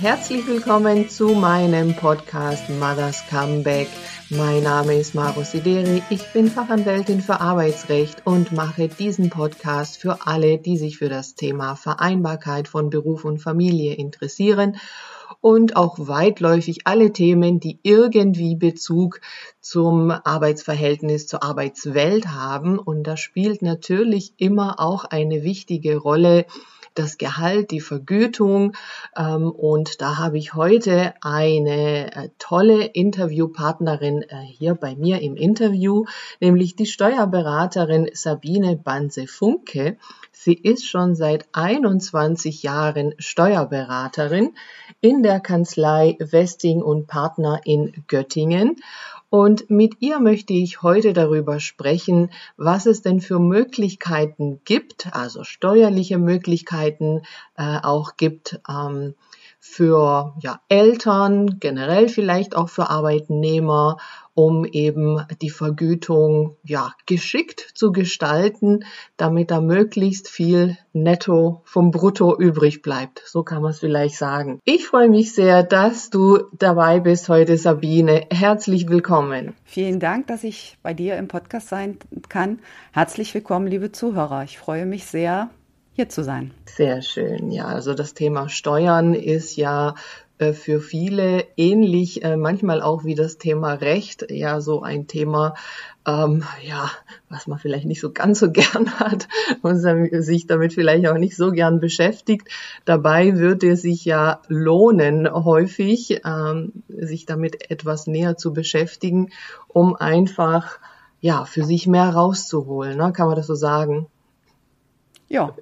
Herzlich willkommen zu meinem Podcast Mothers Comeback. Mein Name ist Maro Sideri, ich bin Fachanwältin für Arbeitsrecht und mache diesen Podcast für alle, die sich für das Thema Vereinbarkeit von Beruf und Familie interessieren und auch weitläufig alle Themen, die irgendwie Bezug zum Arbeitsverhältnis, zur Arbeitswelt haben. Und da spielt natürlich immer auch eine wichtige Rolle, das Gehalt, die Vergütung. Ähm, und da habe ich heute eine äh, tolle Interviewpartnerin äh, hier bei mir im Interview, nämlich die Steuerberaterin Sabine Banse-Funke. Sie ist schon seit 21 Jahren Steuerberaterin in der Kanzlei Westing und Partner in Göttingen und mit ihr möchte ich heute darüber sprechen, was es denn für Möglichkeiten gibt, also steuerliche Möglichkeiten äh, auch gibt, ähm, für ja, Eltern, generell vielleicht auch für Arbeitnehmer, um eben die Vergütung ja, geschickt zu gestalten, damit da möglichst viel netto vom Brutto übrig bleibt. So kann man es vielleicht sagen. Ich freue mich sehr, dass du dabei bist heute, Sabine. Herzlich willkommen. Vielen Dank, dass ich bei dir im Podcast sein kann. Herzlich willkommen, liebe Zuhörer. Ich freue mich sehr, hier zu sein. Sehr schön. Ja, also das Thema Steuern ist ja für viele ähnlich, äh, manchmal auch wie das Thema Recht, ja so ein Thema, ähm, ja, was man vielleicht nicht so ganz so gern hat und sich damit vielleicht auch nicht so gern beschäftigt. Dabei würde es sich ja lohnen, häufig ähm, sich damit etwas näher zu beschäftigen, um einfach ja für sich mehr rauszuholen. Ne? Kann man das so sagen? Ja.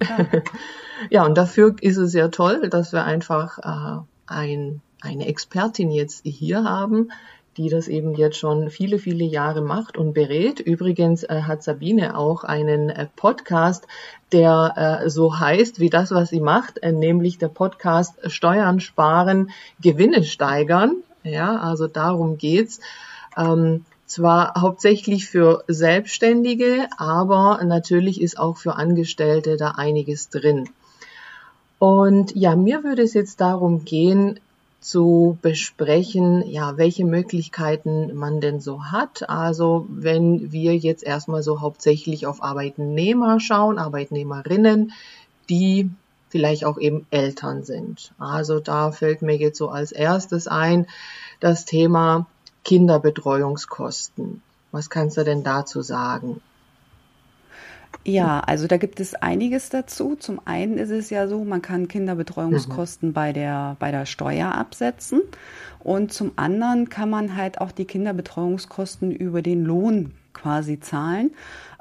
ja, und dafür ist es ja toll, dass wir einfach äh, ein, eine Expertin jetzt hier haben, die das eben jetzt schon viele, viele Jahre macht und berät. Übrigens äh, hat Sabine auch einen äh, Podcast, der äh, so heißt wie das, was sie macht, äh, nämlich der Podcast Steuern sparen, Gewinne steigern. Ja, also darum geht's. Ähm, zwar hauptsächlich für Selbstständige, aber natürlich ist auch für Angestellte da einiges drin. Und ja, mir würde es jetzt darum gehen, zu besprechen, ja, welche Möglichkeiten man denn so hat. Also wenn wir jetzt erstmal so hauptsächlich auf Arbeitnehmer schauen, Arbeitnehmerinnen, die vielleicht auch eben Eltern sind. Also da fällt mir jetzt so als erstes ein das Thema Kinderbetreuungskosten. Was kannst du denn dazu sagen? Ja, also da gibt es einiges dazu. Zum einen ist es ja so, man kann Kinderbetreuungskosten mhm. bei der, bei der Steuer absetzen. Und zum anderen kann man halt auch die Kinderbetreuungskosten über den Lohn quasi zahlen.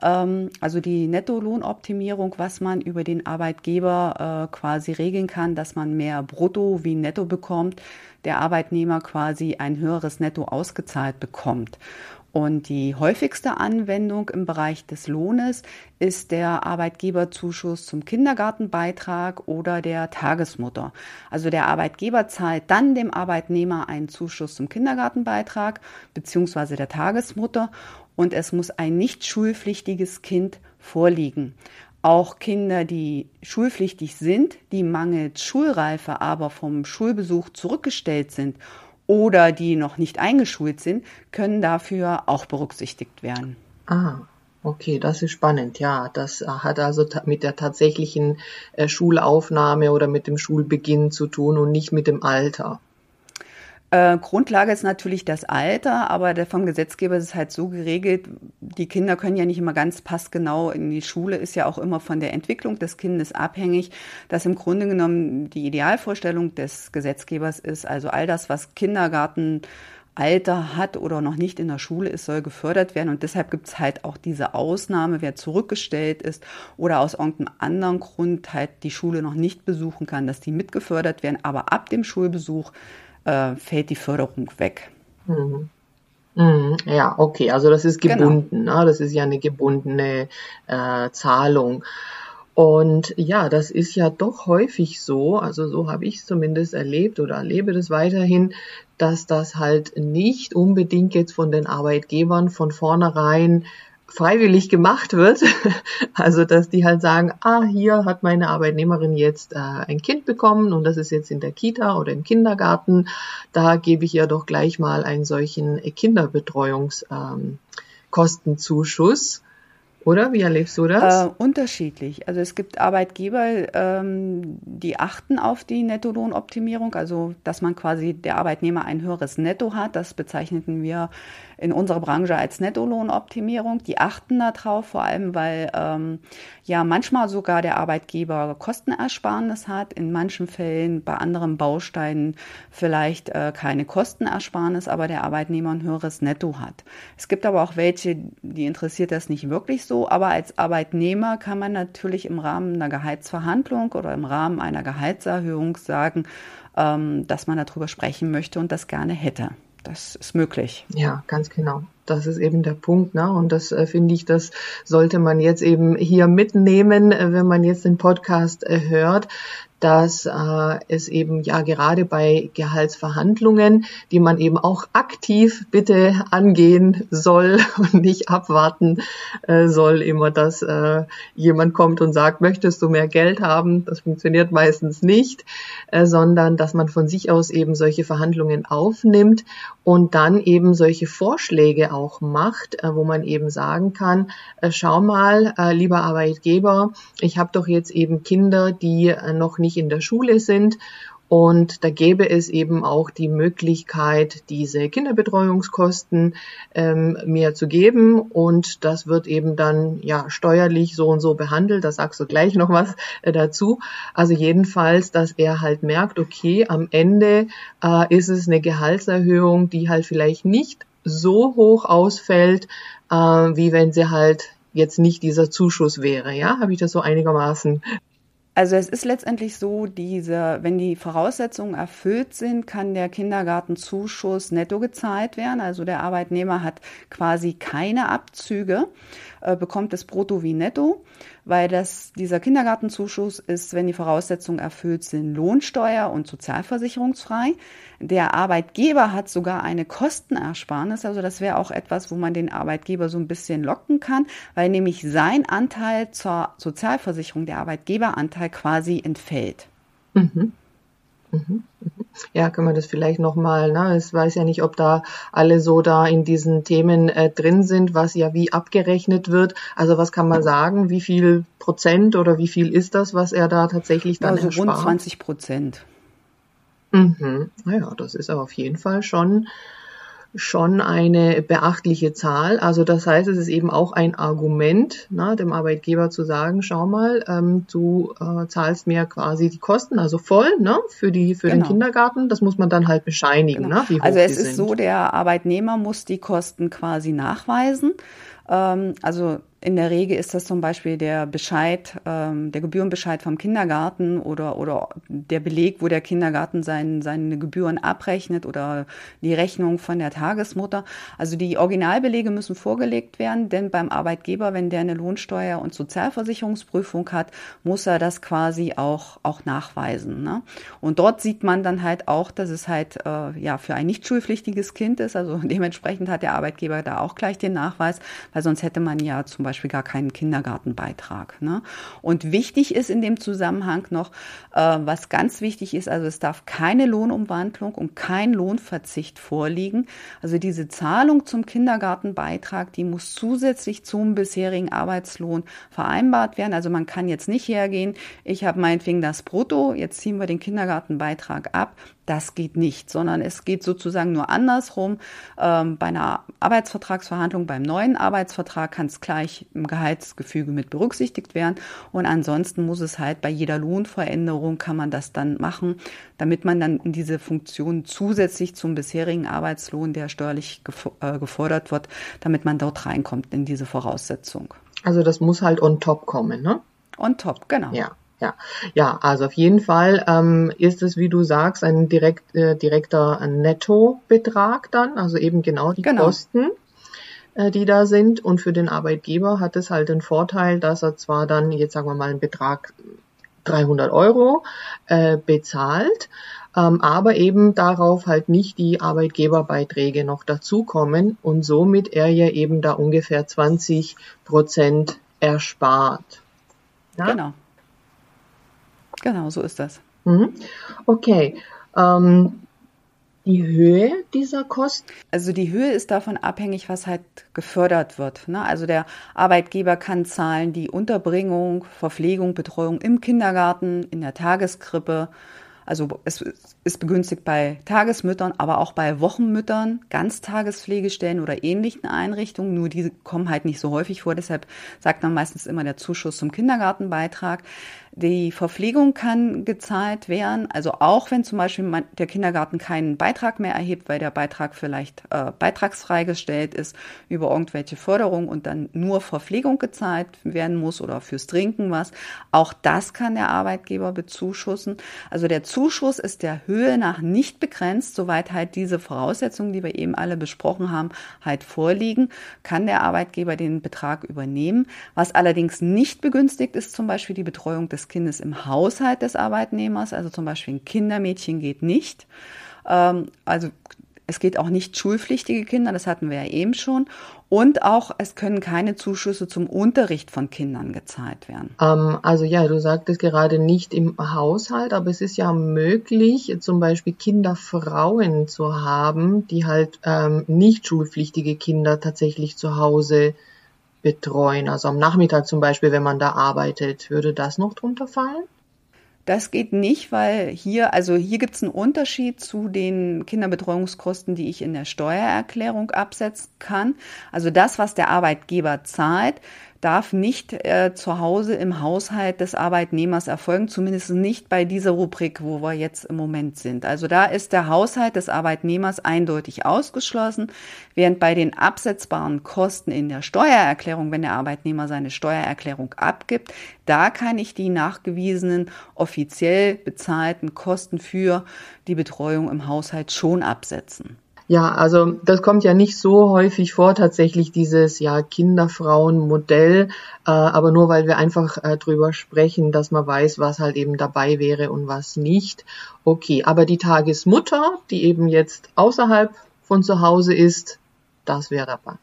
Ähm, also die Nettolohnoptimierung, was man über den Arbeitgeber äh, quasi regeln kann, dass man mehr Brutto wie Netto bekommt, der Arbeitnehmer quasi ein höheres Netto ausgezahlt bekommt. Und die häufigste Anwendung im Bereich des Lohnes ist der Arbeitgeberzuschuss zum Kindergartenbeitrag oder der Tagesmutter. Also der Arbeitgeber zahlt dann dem Arbeitnehmer einen Zuschuss zum Kindergartenbeitrag beziehungsweise der Tagesmutter und es muss ein nicht schulpflichtiges Kind vorliegen. Auch Kinder, die schulpflichtig sind, die mangels Schulreife aber vom Schulbesuch zurückgestellt sind oder die noch nicht eingeschult sind, können dafür auch berücksichtigt werden. Ah, okay, das ist spannend. Ja, das hat also mit der tatsächlichen äh, Schulaufnahme oder mit dem Schulbeginn zu tun und nicht mit dem Alter. Äh, Grundlage ist natürlich das Alter, aber vom Gesetzgeber ist es halt so geregelt, die Kinder können ja nicht immer ganz passgenau in die Schule, ist ja auch immer von der Entwicklung des Kindes abhängig, dass im Grunde genommen die Idealvorstellung des Gesetzgebers ist, also all das, was Kindergarten Alter hat oder noch nicht in der Schule ist, soll gefördert werden. Und deshalb gibt es halt auch diese Ausnahme, wer zurückgestellt ist oder aus irgendeinem anderen Grund halt die Schule noch nicht besuchen kann, dass die mitgefördert werden. Aber ab dem Schulbesuch äh, fällt die Förderung weg. Mhm. Mhm, ja, okay, also das ist genau. gebunden, genau. ne? das ist ja eine gebundene äh, Zahlung. Und ja, das ist ja doch häufig so, also so habe ich es zumindest erlebt oder erlebe das weiterhin, dass das halt nicht unbedingt jetzt von den Arbeitgebern von vornherein freiwillig gemacht wird. Also, dass die halt sagen, ah, hier hat meine Arbeitnehmerin jetzt äh, ein Kind bekommen und das ist jetzt in der Kita oder im Kindergarten. Da gebe ich ihr doch gleich mal einen solchen Kinderbetreuungskostenzuschuss. Ähm, oder wie erlebst du das? Äh, unterschiedlich. Also es gibt Arbeitgeber, ähm, die achten auf die Nettolohnoptimierung, also dass man quasi der Arbeitnehmer ein höheres Netto hat. Das bezeichneten wir in unserer Branche als Nettolohnoptimierung. Die achten darauf, vor allem weil ähm, ja manchmal sogar der Arbeitgeber Kostenersparnis hat, in manchen Fällen bei anderen Bausteinen vielleicht äh, keine Kostenersparnis, aber der Arbeitnehmer ein höheres Netto hat. Es gibt aber auch welche, die interessiert das nicht wirklich so, aber als Arbeitnehmer kann man natürlich im Rahmen einer Gehaltsverhandlung oder im Rahmen einer Gehaltserhöhung sagen, ähm, dass man darüber sprechen möchte und das gerne hätte. Das ist möglich. Ja, ganz genau. Das ist eben der Punkt, ne? Und das äh, finde ich, das sollte man jetzt eben hier mitnehmen, äh, wenn man jetzt den Podcast äh, hört, dass äh, es eben ja gerade bei Gehaltsverhandlungen, die man eben auch aktiv bitte angehen soll und nicht abwarten äh, soll, immer, dass äh, jemand kommt und sagt, möchtest du mehr Geld haben? Das funktioniert meistens nicht, äh, sondern dass man von sich aus eben solche Verhandlungen aufnimmt und dann eben solche Vorschläge auch macht, äh, wo man eben sagen kann, äh, schau mal, äh, lieber Arbeitgeber, ich habe doch jetzt eben Kinder, die noch nicht in der Schule sind. Und da gäbe es eben auch die Möglichkeit, diese Kinderbetreuungskosten ähm, mehr zu geben. Und das wird eben dann ja steuerlich so und so behandelt. Da sagst du gleich noch was äh, dazu. Also jedenfalls, dass er halt merkt, okay, am Ende äh, ist es eine Gehaltserhöhung, die halt vielleicht nicht so hoch ausfällt, äh, wie wenn sie halt jetzt nicht dieser Zuschuss wäre. Ja, habe ich das so einigermaßen also es ist letztendlich so, diese, wenn die Voraussetzungen erfüllt sind, kann der Kindergartenzuschuss netto gezahlt werden. Also der Arbeitnehmer hat quasi keine Abzüge, äh, bekommt es brutto wie netto weil das, dieser Kindergartenzuschuss ist, wenn die Voraussetzungen erfüllt sind, lohnsteuer- und sozialversicherungsfrei. Der Arbeitgeber hat sogar eine Kostenersparnis, also das wäre auch etwas, wo man den Arbeitgeber so ein bisschen locken kann, weil nämlich sein Anteil zur Sozialversicherung, der Arbeitgeberanteil quasi entfällt. Mhm. Mhm. Ja, kann man das vielleicht nochmal, ne? Ich weiß ja nicht, ob da alle so da in diesen Themen äh, drin sind, was ja wie abgerechnet wird. Also was kann man sagen? Wie viel Prozent oder wie viel ist das, was er da tatsächlich dann also erspart? rund 20 Prozent. Mhm. Naja, das ist aber auf jeden Fall schon schon eine beachtliche Zahl. Also das heißt, es ist eben auch ein Argument, na, dem Arbeitgeber zu sagen, schau mal, ähm, du äh, zahlst mir quasi die Kosten, also voll ne, für, die, für genau. den Kindergarten. Das muss man dann halt bescheinigen. Genau. Ne, also es ist sind. so, der Arbeitnehmer muss die Kosten quasi nachweisen. Ähm, also in der Regel ist das zum Beispiel der Bescheid, ähm, der Gebührenbescheid vom Kindergarten oder, oder der Beleg, wo der Kindergarten sein, seine Gebühren abrechnet oder die Rechnung von der Tagesmutter. Also die Originalbelege müssen vorgelegt werden, denn beim Arbeitgeber, wenn der eine Lohnsteuer- und Sozialversicherungsprüfung hat, muss er das quasi auch, auch nachweisen. Ne? Und dort sieht man dann halt auch, dass es halt äh, ja für ein nicht schulpflichtiges Kind ist. Also dementsprechend hat der Arbeitgeber da auch gleich den Nachweis, weil sonst hätte man ja zum Beispiel Beispiel gar keinen Kindergartenbeitrag. Ne? Und wichtig ist in dem Zusammenhang noch, äh, was ganz wichtig ist, also es darf keine Lohnumwandlung und kein Lohnverzicht vorliegen. Also diese Zahlung zum Kindergartenbeitrag, die muss zusätzlich zum bisherigen Arbeitslohn vereinbart werden. Also man kann jetzt nicht hergehen, ich habe meinetwegen das Brutto, jetzt ziehen wir den Kindergartenbeitrag ab. Das geht nicht, sondern es geht sozusagen nur andersrum. Ähm, bei einer Arbeitsvertragsverhandlung, beim neuen Arbeitsvertrag kann es gleich im Gehaltsgefüge mit berücksichtigt werden. Und ansonsten muss es halt bei jeder Lohnveränderung kann man das dann machen, damit man dann in diese Funktion zusätzlich zum bisherigen Arbeitslohn, der steuerlich äh, gefordert wird, damit man dort reinkommt in diese Voraussetzung. Also das muss halt on top kommen, ne? On top, genau. Ja. Ja, ja, also auf jeden Fall ähm, ist es, wie du sagst, ein direkt, äh, direkter Nettobetrag dann, also eben genau die genau. Kosten, äh, die da sind. Und für den Arbeitgeber hat es halt den Vorteil, dass er zwar dann, jetzt sagen wir mal, einen Betrag 300 Euro äh, bezahlt, ähm, aber eben darauf halt nicht die Arbeitgeberbeiträge noch dazukommen und somit er ja eben da ungefähr 20 Prozent erspart. Ja? Genau. Genau, so ist das. Mhm. Okay. Ähm, die Höhe dieser Kosten? Also die Höhe ist davon abhängig, was halt gefördert wird. Ne? Also der Arbeitgeber kann zahlen die Unterbringung, Verpflegung, Betreuung im Kindergarten, in der Tageskrippe. Also es ist begünstigt bei Tagesmüttern, aber auch bei Wochenmüttern, Ganztagespflegestellen oder ähnlichen Einrichtungen. Nur diese kommen halt nicht so häufig vor. Deshalb sagt man meistens immer der Zuschuss zum Kindergartenbeitrag. Die Verpflegung kann gezahlt werden, also auch wenn zum Beispiel der Kindergarten keinen Beitrag mehr erhebt, weil der Beitrag vielleicht äh, beitragsfrei gestellt ist über irgendwelche Förderungen und dann nur Verpflegung gezahlt werden muss oder fürs Trinken was. Auch das kann der Arbeitgeber bezuschussen. Also der Zuschuss ist der Höhe nach nicht begrenzt, soweit halt diese Voraussetzungen, die wir eben alle besprochen haben, halt vorliegen, kann der Arbeitgeber den Betrag übernehmen. Was allerdings nicht begünstigt ist, zum Beispiel die Betreuung des Kindes im Haushalt des Arbeitnehmers, also zum Beispiel ein Kindermädchen geht nicht. Ähm, also es geht auch nicht schulpflichtige Kinder, das hatten wir ja eben schon. Und auch es können keine Zuschüsse zum Unterricht von Kindern gezahlt werden. Ähm, also ja, du sagtest gerade nicht im Haushalt, aber es ist ja möglich, zum Beispiel Kinderfrauen zu haben, die halt ähm, nicht schulpflichtige Kinder tatsächlich zu Hause betreuen? Also am Nachmittag zum Beispiel, wenn man da arbeitet, würde das noch drunter fallen? Das geht nicht, weil hier, also hier gibt es einen Unterschied zu den Kinderbetreuungskosten, die ich in der Steuererklärung absetzen kann. Also das, was der Arbeitgeber zahlt, darf nicht äh, zu Hause im Haushalt des Arbeitnehmers erfolgen, zumindest nicht bei dieser Rubrik, wo wir jetzt im Moment sind. Also da ist der Haushalt des Arbeitnehmers eindeutig ausgeschlossen, während bei den absetzbaren Kosten in der Steuererklärung, wenn der Arbeitnehmer seine Steuererklärung abgibt, da kann ich die nachgewiesenen offiziell bezahlten Kosten für die Betreuung im Haushalt schon absetzen. Ja, also das kommt ja nicht so häufig vor, tatsächlich dieses ja Kinderfrauen-Modell, äh, aber nur weil wir einfach äh, drüber sprechen, dass man weiß, was halt eben dabei wäre und was nicht. Okay, aber die Tagesmutter, die eben jetzt außerhalb von zu Hause ist, das wäre dabei.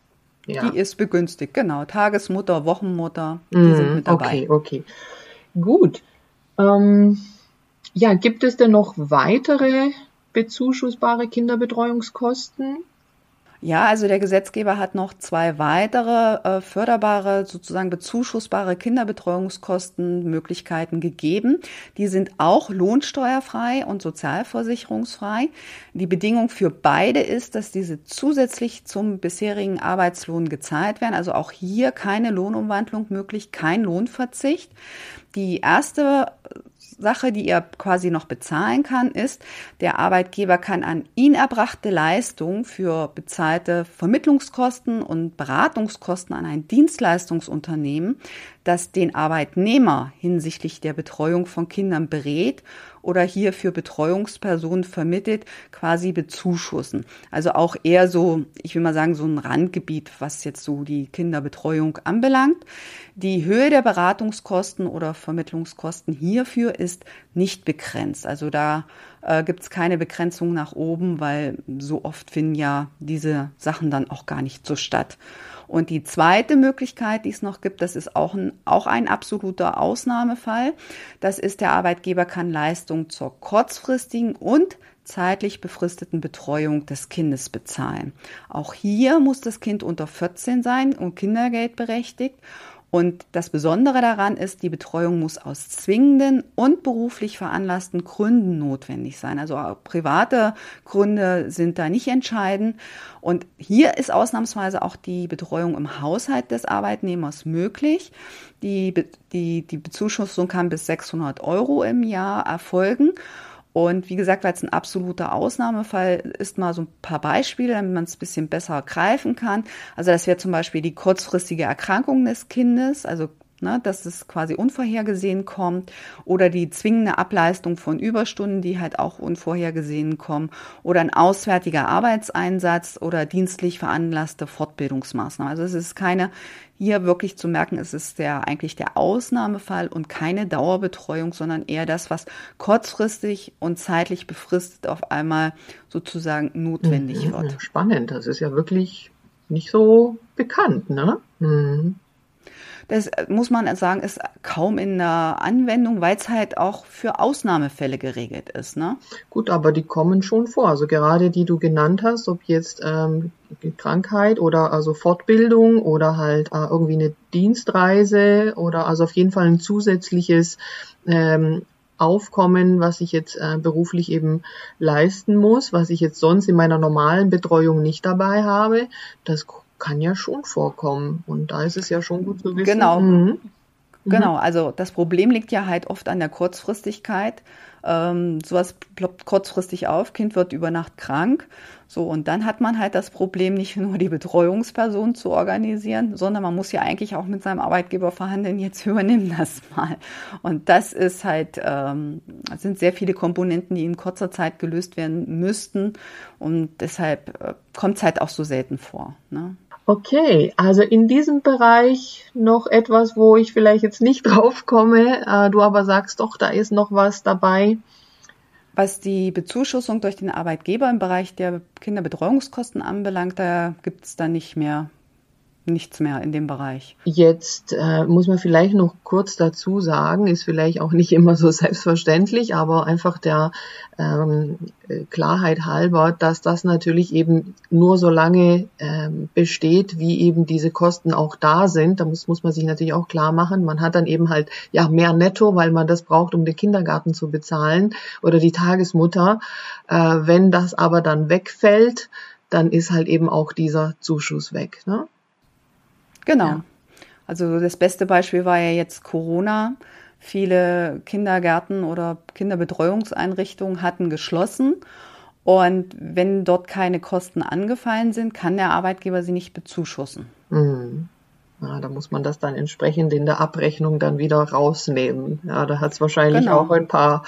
Ja. Die ist begünstigt, genau. Tagesmutter, Wochenmutter, die mm, sind mit dabei. Okay, okay. Gut. Ähm, ja, gibt es denn noch weitere bezuschussbare Kinderbetreuungskosten? Ja, also der Gesetzgeber hat noch zwei weitere äh, förderbare, sozusagen bezuschussbare Kinderbetreuungskostenmöglichkeiten gegeben. Die sind auch lohnsteuerfrei und sozialversicherungsfrei. Die Bedingung für beide ist, dass diese zusätzlich zum bisherigen Arbeitslohn gezahlt werden. Also auch hier keine Lohnumwandlung möglich, kein Lohnverzicht. Die erste Sache, die er quasi noch bezahlen kann, ist, der Arbeitgeber kann an ihn erbrachte Leistung für bezahlte Vermittlungskosten und Beratungskosten an ein Dienstleistungsunternehmen, das den Arbeitnehmer hinsichtlich der Betreuung von Kindern berät oder hier für Betreuungspersonen vermittelt, quasi bezuschussen. Also auch eher so, ich will mal sagen, so ein Randgebiet, was jetzt so die Kinderbetreuung anbelangt. Die Höhe der Beratungskosten oder Vermittlungskosten hierfür ist nicht begrenzt. Also da äh, gibt es keine Begrenzung nach oben, weil so oft finden ja diese Sachen dann auch gar nicht so statt. Und die zweite Möglichkeit, die es noch gibt, das ist auch ein, auch ein absoluter Ausnahmefall. Das ist, der Arbeitgeber kann Leistung zur kurzfristigen und zeitlich befristeten Betreuung des Kindes bezahlen. Auch hier muss das Kind unter 14 sein und Kindergeld berechtigt. Und das Besondere daran ist, die Betreuung muss aus zwingenden und beruflich veranlassten Gründen notwendig sein. Also private Gründe sind da nicht entscheidend. Und hier ist ausnahmsweise auch die Betreuung im Haushalt des Arbeitnehmers möglich. Die, die, die Bezuschussung kann bis 600 Euro im Jahr erfolgen. Und wie gesagt, weil es ein absoluter Ausnahmefall ist, mal so ein paar Beispiele, damit man es ein bisschen besser greifen kann. Also das wäre zum Beispiel die kurzfristige Erkrankung des Kindes, also ne, dass es quasi unvorhergesehen kommt oder die zwingende Ableistung von Überstunden, die halt auch unvorhergesehen kommen oder ein auswärtiger Arbeitseinsatz oder dienstlich veranlasste Fortbildungsmaßnahmen. Also es ist keine hier wirklich zu merken, es ist der eigentlich der Ausnahmefall und keine Dauerbetreuung, sondern eher das, was kurzfristig und zeitlich befristet auf einmal sozusagen notwendig mhm, wird. Spannend, das ist ja wirklich nicht so bekannt, ne? Mhm. Das äh, muss man sagen, ist kaum in der Anwendung, weil es halt auch für Ausnahmefälle geregelt ist. Ne? Gut, aber die kommen schon vor. Also gerade die du genannt hast, ob jetzt ähm, Krankheit oder also Fortbildung oder halt äh, irgendwie eine Dienstreise oder also auf jeden Fall ein zusätzliches ähm, Aufkommen, was ich jetzt äh, beruflich eben leisten muss, was ich jetzt sonst in meiner normalen Betreuung nicht dabei habe, das kann ja schon vorkommen. Und da ist es ja schon gut zu wissen. Genau. Mhm. Genau, also das Problem liegt ja halt oft an der Kurzfristigkeit. Ähm, sowas ploppt kurzfristig auf, Kind wird über Nacht krank. So, und dann hat man halt das Problem, nicht nur die Betreuungsperson zu organisieren, sondern man muss ja eigentlich auch mit seinem Arbeitgeber verhandeln, jetzt übernimm das mal. Und das ist halt, ähm, sind sehr viele Komponenten, die in kurzer Zeit gelöst werden müssten. Und deshalb äh, kommt es halt auch so selten vor. Ne? Okay, also in diesem Bereich noch etwas, wo ich vielleicht jetzt nicht drauf komme, äh, du aber sagst doch, da ist noch was dabei. Was die Bezuschussung durch den Arbeitgeber im Bereich der Kinderbetreuungskosten anbelangt, da gibt es dann nicht mehr nichts mehr in dem Bereich. Jetzt äh, muss man vielleicht noch kurz dazu sagen, ist vielleicht auch nicht immer so selbstverständlich, aber einfach der ähm, Klarheit halber, dass das natürlich eben nur so lange ähm, besteht, wie eben diese Kosten auch da sind. Da muss, muss man sich natürlich auch klar machen. Man hat dann eben halt ja mehr Netto, weil man das braucht, um den Kindergarten zu bezahlen oder die Tagesmutter. Äh, wenn das aber dann wegfällt, dann ist halt eben auch dieser Zuschuss weg. Ne? Genau. Ja. Also das beste Beispiel war ja jetzt Corona. Viele Kindergärten oder Kinderbetreuungseinrichtungen hatten geschlossen. Und wenn dort keine Kosten angefallen sind, kann der Arbeitgeber sie nicht bezuschussen. Mhm. Ja, da muss man das dann entsprechend in der Abrechnung dann wieder rausnehmen. Ja, da hat es wahrscheinlich genau. auch ein paar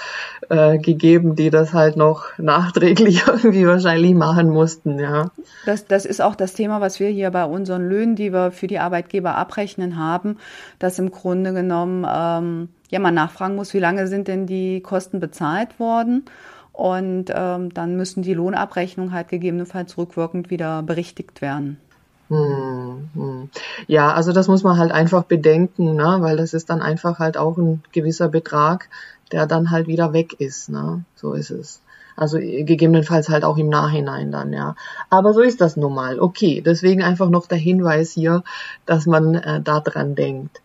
äh, gegeben, die das halt noch nachträglich irgendwie wahrscheinlich machen mussten. Ja. Das, das ist auch das Thema, was wir hier bei unseren Löhnen, die wir für die Arbeitgeber abrechnen haben, dass im Grunde genommen ähm, ja man nachfragen muss, wie lange sind denn die Kosten bezahlt worden? Und ähm, dann müssen die Lohnabrechnungen halt gegebenenfalls rückwirkend wieder berichtigt werden. Hm. Ja, also das muss man halt einfach bedenken, ne? weil das ist dann einfach halt auch ein gewisser Betrag, der dann halt wieder weg ist. Ne? So ist es. Also gegebenenfalls halt auch im Nachhinein dann, ja. Aber so ist das nun mal. Okay, deswegen einfach noch der Hinweis hier, dass man äh, da dran denkt.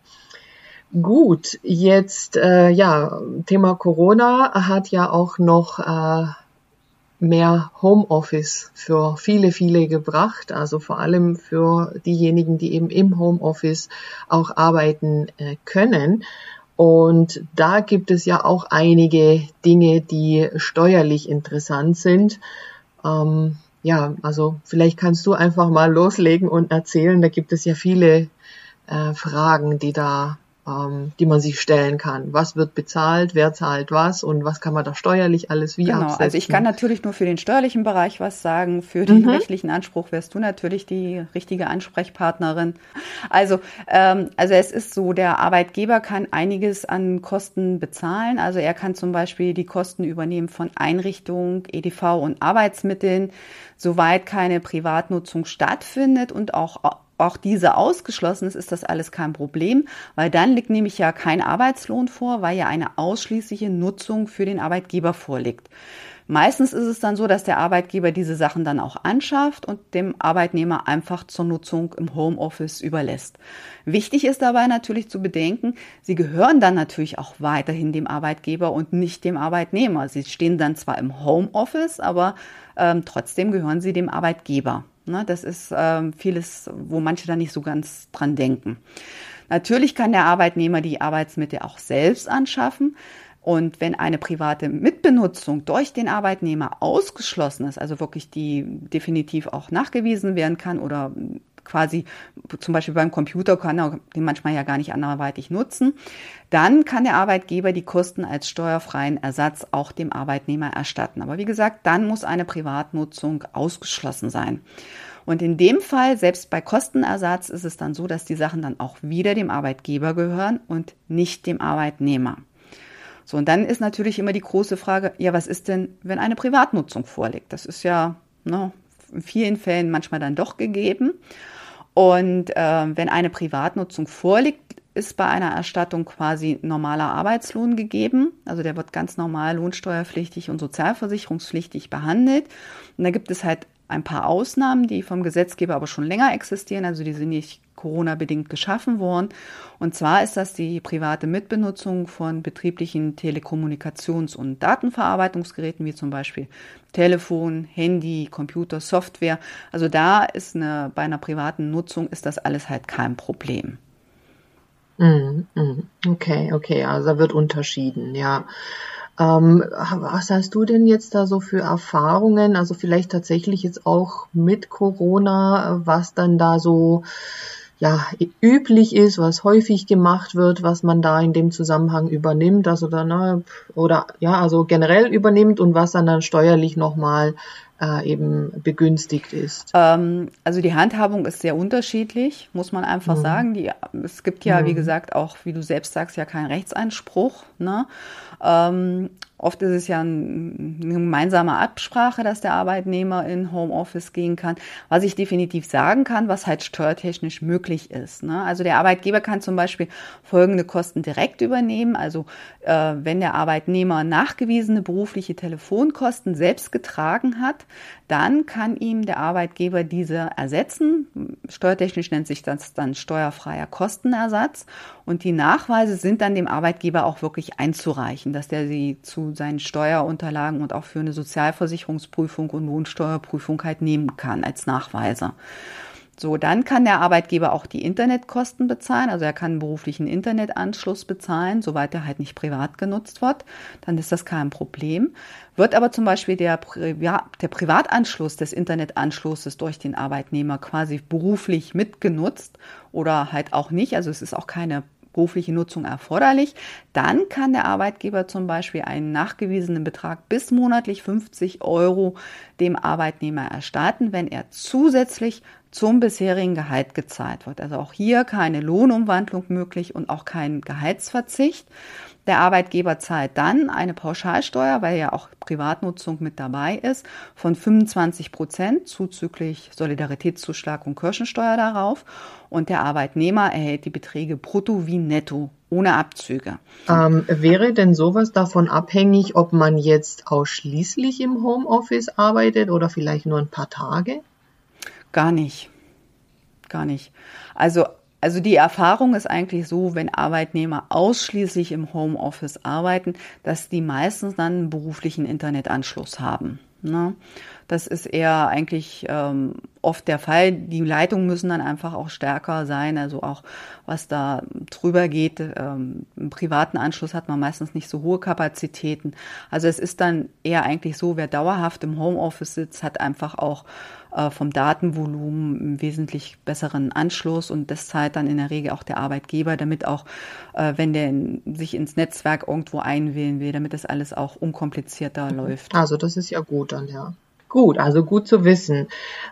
Gut, jetzt äh, ja, Thema Corona hat ja auch noch äh, mehr Homeoffice für viele, viele gebracht. Also vor allem für diejenigen, die eben im Homeoffice auch arbeiten äh, können. Und da gibt es ja auch einige Dinge, die steuerlich interessant sind. Ähm, ja, also vielleicht kannst du einfach mal loslegen und erzählen. Da gibt es ja viele äh, Fragen, die da ähm, die man sich stellen kann. Was wird bezahlt, wer zahlt was und was kann man da steuerlich alles wie genau, absetzen? Also ich kann natürlich nur für den steuerlichen Bereich was sagen. Für den mhm. rechtlichen Anspruch wärst du natürlich die richtige Ansprechpartnerin. Also, ähm, also es ist so, der Arbeitgeber kann einiges an Kosten bezahlen. Also er kann zum Beispiel die Kosten übernehmen von Einrichtungen, EDV und Arbeitsmitteln, soweit keine Privatnutzung stattfindet und auch auch diese ausgeschlossen ist, ist das alles kein Problem, weil dann liegt nämlich ja kein Arbeitslohn vor, weil ja eine ausschließliche Nutzung für den Arbeitgeber vorliegt. Meistens ist es dann so, dass der Arbeitgeber diese Sachen dann auch anschafft und dem Arbeitnehmer einfach zur Nutzung im Homeoffice überlässt. Wichtig ist dabei natürlich zu bedenken, sie gehören dann natürlich auch weiterhin dem Arbeitgeber und nicht dem Arbeitnehmer. Sie stehen dann zwar im Homeoffice, aber ähm, trotzdem gehören sie dem Arbeitgeber. Ne, das ist ähm, vieles, wo manche da nicht so ganz dran denken. Natürlich kann der Arbeitnehmer die Arbeitsmittel auch selbst anschaffen. Und wenn eine private Mitbenutzung durch den Arbeitnehmer ausgeschlossen ist, also wirklich die definitiv auch nachgewiesen werden kann oder quasi zum Beispiel beim Computer kann er den manchmal ja gar nicht anderweitig nutzen, dann kann der Arbeitgeber die Kosten als steuerfreien Ersatz auch dem Arbeitnehmer erstatten. Aber wie gesagt, dann muss eine Privatnutzung ausgeschlossen sein. Und in dem Fall, selbst bei Kostenersatz, ist es dann so, dass die Sachen dann auch wieder dem Arbeitgeber gehören und nicht dem Arbeitnehmer. So, und dann ist natürlich immer die große Frage, ja, was ist denn, wenn eine Privatnutzung vorliegt? Das ist ja ne, in vielen Fällen manchmal dann doch gegeben. Und äh, wenn eine Privatnutzung vorliegt, ist bei einer Erstattung quasi normaler Arbeitslohn gegeben. Also der wird ganz normal lohnsteuerpflichtig und sozialversicherungspflichtig behandelt. Und da gibt es halt ein paar Ausnahmen, die vom Gesetzgeber aber schon länger existieren, also die sind nicht Corona-bedingt geschaffen worden. Und zwar ist das die private Mitbenutzung von betrieblichen Telekommunikations- und Datenverarbeitungsgeräten, wie zum Beispiel Telefon, Handy, Computer, Software. Also da ist eine, bei einer privaten Nutzung ist das alles halt kein Problem. Mhm, mhm. Okay, okay, also da wird unterschieden, ja. Ähm, was hast du denn jetzt da so für Erfahrungen? Also vielleicht tatsächlich jetzt auch mit Corona, was dann da so ja, üblich ist, was häufig gemacht wird, was man da in dem Zusammenhang übernimmt, also dann, ne, oder ja, also generell übernimmt und was dann dann steuerlich nochmal äh, eben begünstigt ist. Ähm, also die Handhabung ist sehr unterschiedlich, muss man einfach mhm. sagen. Die, es gibt ja, mhm. wie gesagt, auch, wie du selbst sagst, ja keinen Rechtsanspruch. Ne? Ähm, Oft ist es ja eine gemeinsame Absprache, dass der Arbeitnehmer in Homeoffice gehen kann. Was ich definitiv sagen kann, was halt steuertechnisch möglich ist. Ne? Also der Arbeitgeber kann zum Beispiel folgende Kosten direkt übernehmen. Also äh, wenn der Arbeitnehmer nachgewiesene berufliche Telefonkosten selbst getragen hat, dann kann ihm der Arbeitgeber diese ersetzen. Steuertechnisch nennt sich das dann steuerfreier Kostenersatz. Und die Nachweise sind dann dem Arbeitgeber auch wirklich einzureichen, dass der sie zu seinen Steuerunterlagen und auch für eine Sozialversicherungsprüfung und Lohnsteuerprüfung halt nehmen kann als Nachweise. So, dann kann der Arbeitgeber auch die Internetkosten bezahlen. Also er kann einen beruflichen Internetanschluss bezahlen, soweit er halt nicht privat genutzt wird. Dann ist das kein Problem. Wird aber zum Beispiel der, ja, der Privatanschluss des Internetanschlusses durch den Arbeitnehmer quasi beruflich mitgenutzt oder halt auch nicht, also es ist auch keine berufliche Nutzung erforderlich, dann kann der Arbeitgeber zum Beispiel einen nachgewiesenen Betrag bis monatlich 50 Euro dem Arbeitnehmer erstatten, wenn er zusätzlich zum bisherigen Gehalt gezahlt wird. Also auch hier keine Lohnumwandlung möglich und auch kein Gehaltsverzicht. Der Arbeitgeber zahlt dann eine Pauschalsteuer, weil ja auch Privatnutzung mit dabei ist, von 25 Prozent zuzüglich Solidaritätszuschlag und Kirchensteuer darauf. Und der Arbeitnehmer erhält die Beträge brutto wie netto, ohne Abzüge. Ähm, wäre denn sowas davon abhängig, ob man jetzt ausschließlich im Homeoffice arbeitet oder vielleicht nur ein paar Tage? Gar nicht. Gar nicht. Also, also die Erfahrung ist eigentlich so, wenn Arbeitnehmer ausschließlich im Homeoffice arbeiten, dass die meistens dann einen beruflichen Internetanschluss haben. Ne? Das ist eher eigentlich ähm, oft der Fall. Die Leitungen müssen dann einfach auch stärker sein, also auch was da drüber geht. Ähm, Im privaten Anschluss hat man meistens nicht so hohe Kapazitäten. Also es ist dann eher eigentlich so, wer dauerhaft im Homeoffice sitzt, hat einfach auch vom Datenvolumen einen wesentlich besseren Anschluss und das zahlt dann in der Regel auch der Arbeitgeber, damit auch, äh, wenn der sich ins Netzwerk irgendwo einwählen will, damit das alles auch unkomplizierter mhm. läuft. Also das ist ja gut dann, ja. Gut, also gut zu wissen.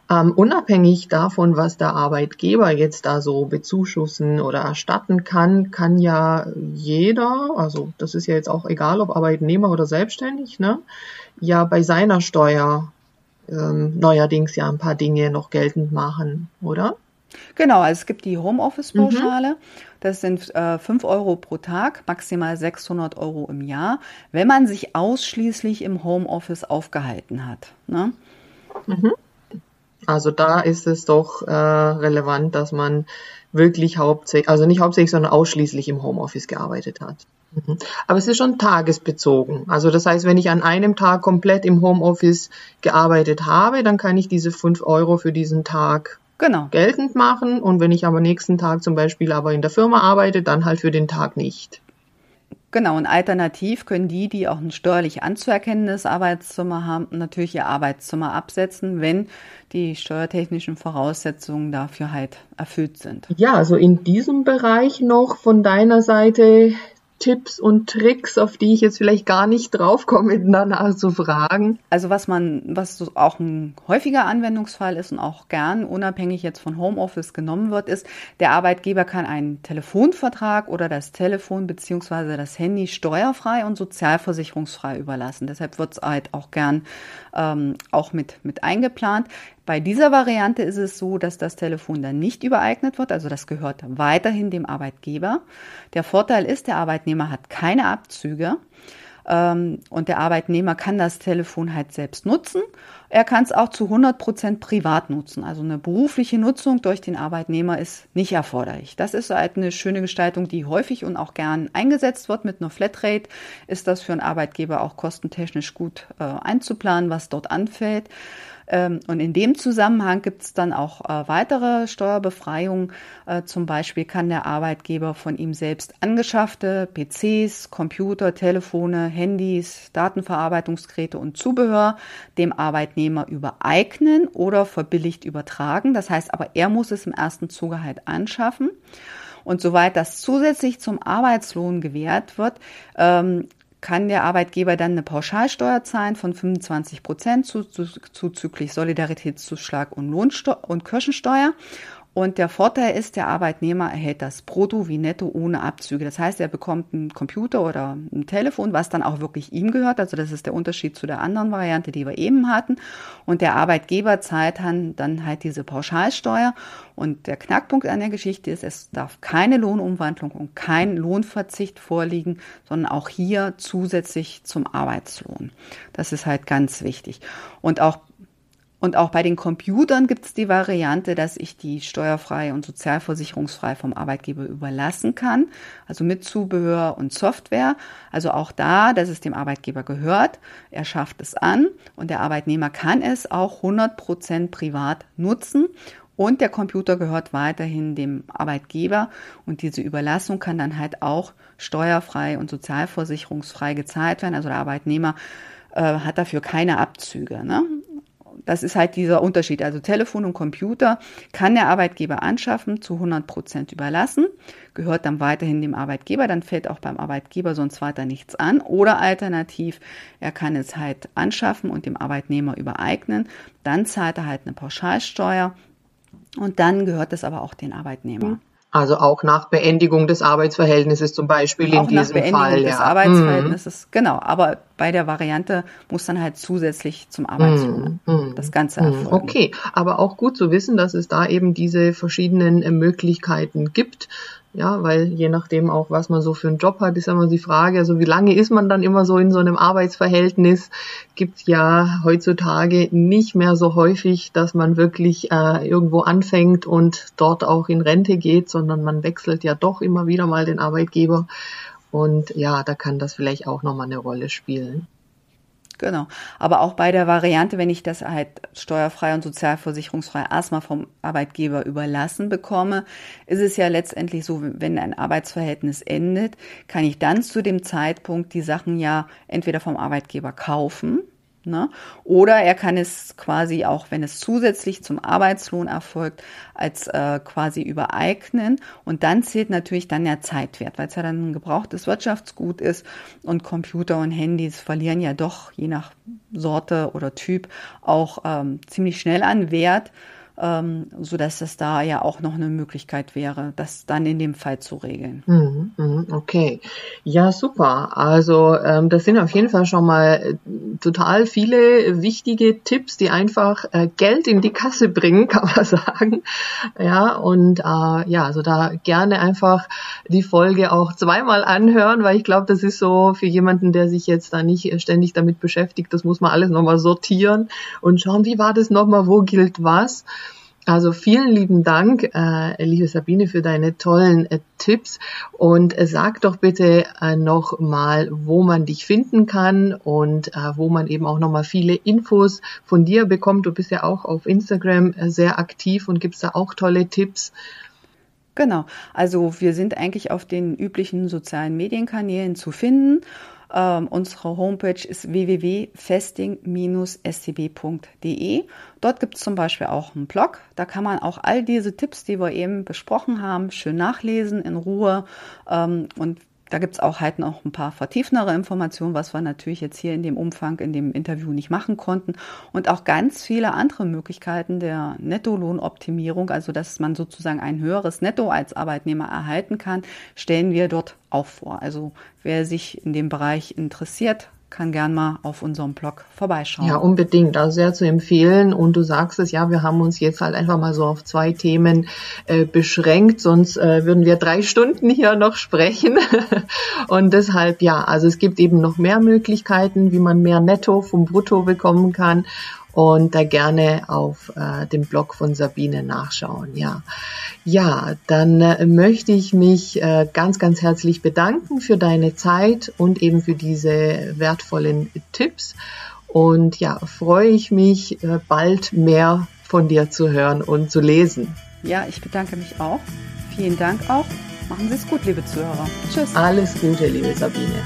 Ähm, unabhängig davon, was der Arbeitgeber jetzt da so bezuschussen oder erstatten kann, kann ja jeder, also das ist ja jetzt auch egal, ob Arbeitnehmer oder selbstständig, ne, ja bei seiner Steuer ähm, neuerdings ja ein paar Dinge noch geltend machen, oder? Genau, also es gibt die Homeoffice-Pauschale. Mhm. Das sind äh, 5 Euro pro Tag, maximal 600 Euro im Jahr, wenn man sich ausschließlich im Homeoffice aufgehalten hat. Ne? Mhm. Also da ist es doch äh, relevant, dass man wirklich hauptsächlich, also nicht hauptsächlich, sondern ausschließlich im Homeoffice gearbeitet hat. Mhm. Aber es ist schon tagesbezogen. Also das heißt, wenn ich an einem Tag komplett im Homeoffice gearbeitet habe, dann kann ich diese 5 Euro für diesen Tag genau. geltend machen. Und wenn ich aber nächsten Tag zum Beispiel aber in der Firma arbeite, dann halt für den Tag nicht. Genau, und alternativ können die, die auch ein steuerlich anzuerkennendes Arbeitszimmer haben, natürlich ihr Arbeitszimmer absetzen, wenn die steuertechnischen Voraussetzungen dafür halt erfüllt sind. Ja, also in diesem Bereich noch von deiner Seite Tipps und Tricks, auf die ich jetzt vielleicht gar nicht draufkomme, danach zu fragen? Also was man, was auch ein häufiger Anwendungsfall ist und auch gern unabhängig jetzt von Homeoffice genommen wird, ist, der Arbeitgeber kann einen Telefonvertrag oder das Telefon beziehungsweise das Handy steuerfrei und sozialversicherungsfrei überlassen. Deshalb wird es halt auch gern ähm, auch mit, mit eingeplant. Bei dieser Variante ist es so, dass das Telefon dann nicht übereignet wird, also das gehört weiterhin dem Arbeitgeber. Der Vorteil ist, der Arbeitnehmer hat keine Abzüge ähm, und der Arbeitnehmer kann das Telefon halt selbst nutzen. Er kann es auch zu 100 Prozent privat nutzen. Also eine berufliche Nutzung durch den Arbeitnehmer ist nicht erforderlich. Das ist halt eine schöne Gestaltung, die häufig und auch gern eingesetzt wird. Mit einer Flatrate ist das für einen Arbeitgeber auch kostentechnisch gut äh, einzuplanen, was dort anfällt. Ähm, und in dem Zusammenhang gibt es dann auch äh, weitere Steuerbefreiungen. Äh, zum Beispiel kann der Arbeitgeber von ihm selbst angeschaffte PCs, Computer, Telefone, Handys, Datenverarbeitungsgeräte und Zubehör dem Arbeitnehmer übereignen oder verbilligt übertragen. Das heißt aber, er muss es im ersten Zuge halt anschaffen. Und soweit das zusätzlich zum Arbeitslohn gewährt wird, ähm, kann der Arbeitgeber dann eine Pauschalsteuer zahlen von 25 Prozent zuzüglich Solidaritätszuschlag und Lohnsteuer und Kirchensteuer. Und der Vorteil ist, der Arbeitnehmer erhält das Brutto wie Netto ohne Abzüge. Das heißt, er bekommt einen Computer oder ein Telefon, was dann auch wirklich ihm gehört. Also das ist der Unterschied zu der anderen Variante, die wir eben hatten. Und der Arbeitgeber zahlt dann, dann halt diese Pauschalsteuer. Und der Knackpunkt an der Geschichte ist, es darf keine Lohnumwandlung und kein Lohnverzicht vorliegen, sondern auch hier zusätzlich zum Arbeitslohn. Das ist halt ganz wichtig. Und auch und auch bei den Computern gibt es die Variante, dass ich die steuerfrei und sozialversicherungsfrei vom Arbeitgeber überlassen kann, also mit Zubehör und Software. Also auch da, dass es dem Arbeitgeber gehört, er schafft es an und der Arbeitnehmer kann es auch 100 Prozent privat nutzen. Und der Computer gehört weiterhin dem Arbeitgeber und diese Überlassung kann dann halt auch steuerfrei und sozialversicherungsfrei gezahlt werden. Also der Arbeitnehmer äh, hat dafür keine Abzüge. Ne? Das ist halt dieser Unterschied. Also Telefon und Computer kann der Arbeitgeber anschaffen, zu 100 Prozent überlassen, gehört dann weiterhin dem Arbeitgeber, dann fällt auch beim Arbeitgeber sonst weiter nichts an. Oder alternativ, er kann es halt anschaffen und dem Arbeitnehmer übereignen, dann zahlt er halt eine Pauschalsteuer und dann gehört es aber auch den Arbeitnehmer. Also auch nach Beendigung des Arbeitsverhältnisses zum Beispiel auch in diesem nach Beendigung Fall. des ja. Arbeitsverhältnisses, mhm. genau. Aber bei der Variante muss dann halt zusätzlich zum Arbeitslohn mm, mm, das Ganze erfolgen. Okay, aber auch gut zu wissen, dass es da eben diese verschiedenen äh, Möglichkeiten gibt. Ja, weil je nachdem auch, was man so für einen Job hat, ist immer die Frage, also wie lange ist man dann immer so in so einem Arbeitsverhältnis? Gibt ja heutzutage nicht mehr so häufig, dass man wirklich äh, irgendwo anfängt und dort auch in Rente geht, sondern man wechselt ja doch immer wieder mal den Arbeitgeber. Und ja, da kann das vielleicht auch nochmal eine Rolle spielen. Genau. Aber auch bei der Variante, wenn ich das halt steuerfrei und sozialversicherungsfrei erstmal vom Arbeitgeber überlassen bekomme, ist es ja letztendlich so, wenn ein Arbeitsverhältnis endet, kann ich dann zu dem Zeitpunkt die Sachen ja entweder vom Arbeitgeber kaufen Ne? Oder er kann es quasi auch, wenn es zusätzlich zum Arbeitslohn erfolgt, als äh, quasi übereignen. Und dann zählt natürlich dann der Zeitwert, weil es ja dann ein gebrauchtes Wirtschaftsgut ist und Computer und Handys verlieren ja doch je nach Sorte oder Typ auch ähm, ziemlich schnell an Wert ähm, so dass es da ja auch noch eine Möglichkeit wäre, das dann in dem Fall zu regeln. Mhm, mhm, okay, ja super. Also ähm, das sind auf jeden Fall schon mal äh, total viele wichtige Tipps, die einfach äh, Geld in die Kasse bringen, kann man sagen. Ja und äh, ja, also da gerne einfach die Folge auch zweimal anhören, weil ich glaube, das ist so für jemanden, der sich jetzt da nicht ständig damit beschäftigt, das muss man alles nochmal sortieren und schauen, wie war das nochmal, wo gilt was. Also vielen lieben Dank, äh, liebe Sabine, für deine tollen äh, Tipps. Und äh, sag doch bitte äh, noch mal, wo man dich finden kann und äh, wo man eben auch noch mal viele Infos von dir bekommt. Du bist ja auch auf Instagram äh, sehr aktiv und gibst da auch tolle Tipps. Genau. Also wir sind eigentlich auf den üblichen sozialen Medienkanälen zu finden. Ähm, unsere Homepage ist www.festing-scb.de. Dort gibt es zum Beispiel auch einen Blog. Da kann man auch all diese Tipps, die wir eben besprochen haben, schön nachlesen in Ruhe. Ähm, und da gibt's auch halt noch ein paar vertiefendere Informationen, was wir natürlich jetzt hier in dem Umfang, in dem Interview nicht machen konnten. Und auch ganz viele andere Möglichkeiten der Nettolohnoptimierung, also dass man sozusagen ein höheres Netto als Arbeitnehmer erhalten kann, stellen wir dort auch vor. Also wer sich in dem Bereich interessiert, kann gern mal auf unserem Blog vorbeischauen. Ja, unbedingt. Also sehr zu empfehlen. Und du sagst es ja, wir haben uns jetzt halt einfach mal so auf zwei Themen äh, beschränkt, sonst äh, würden wir drei Stunden hier noch sprechen. Und deshalb ja, also es gibt eben noch mehr Möglichkeiten, wie man mehr Netto vom Brutto bekommen kann und da gerne auf äh, dem Blog von Sabine nachschauen. Ja, ja, dann äh, möchte ich mich äh, ganz, ganz herzlich bedanken für deine Zeit und eben für diese wertvollen Tipps. Und ja, freue ich mich äh, bald mehr von dir zu hören und zu lesen. Ja, ich bedanke mich auch. Vielen Dank auch. Machen Sie es gut, liebe Zuhörer. Tschüss. Alles Gute, liebe Sabine.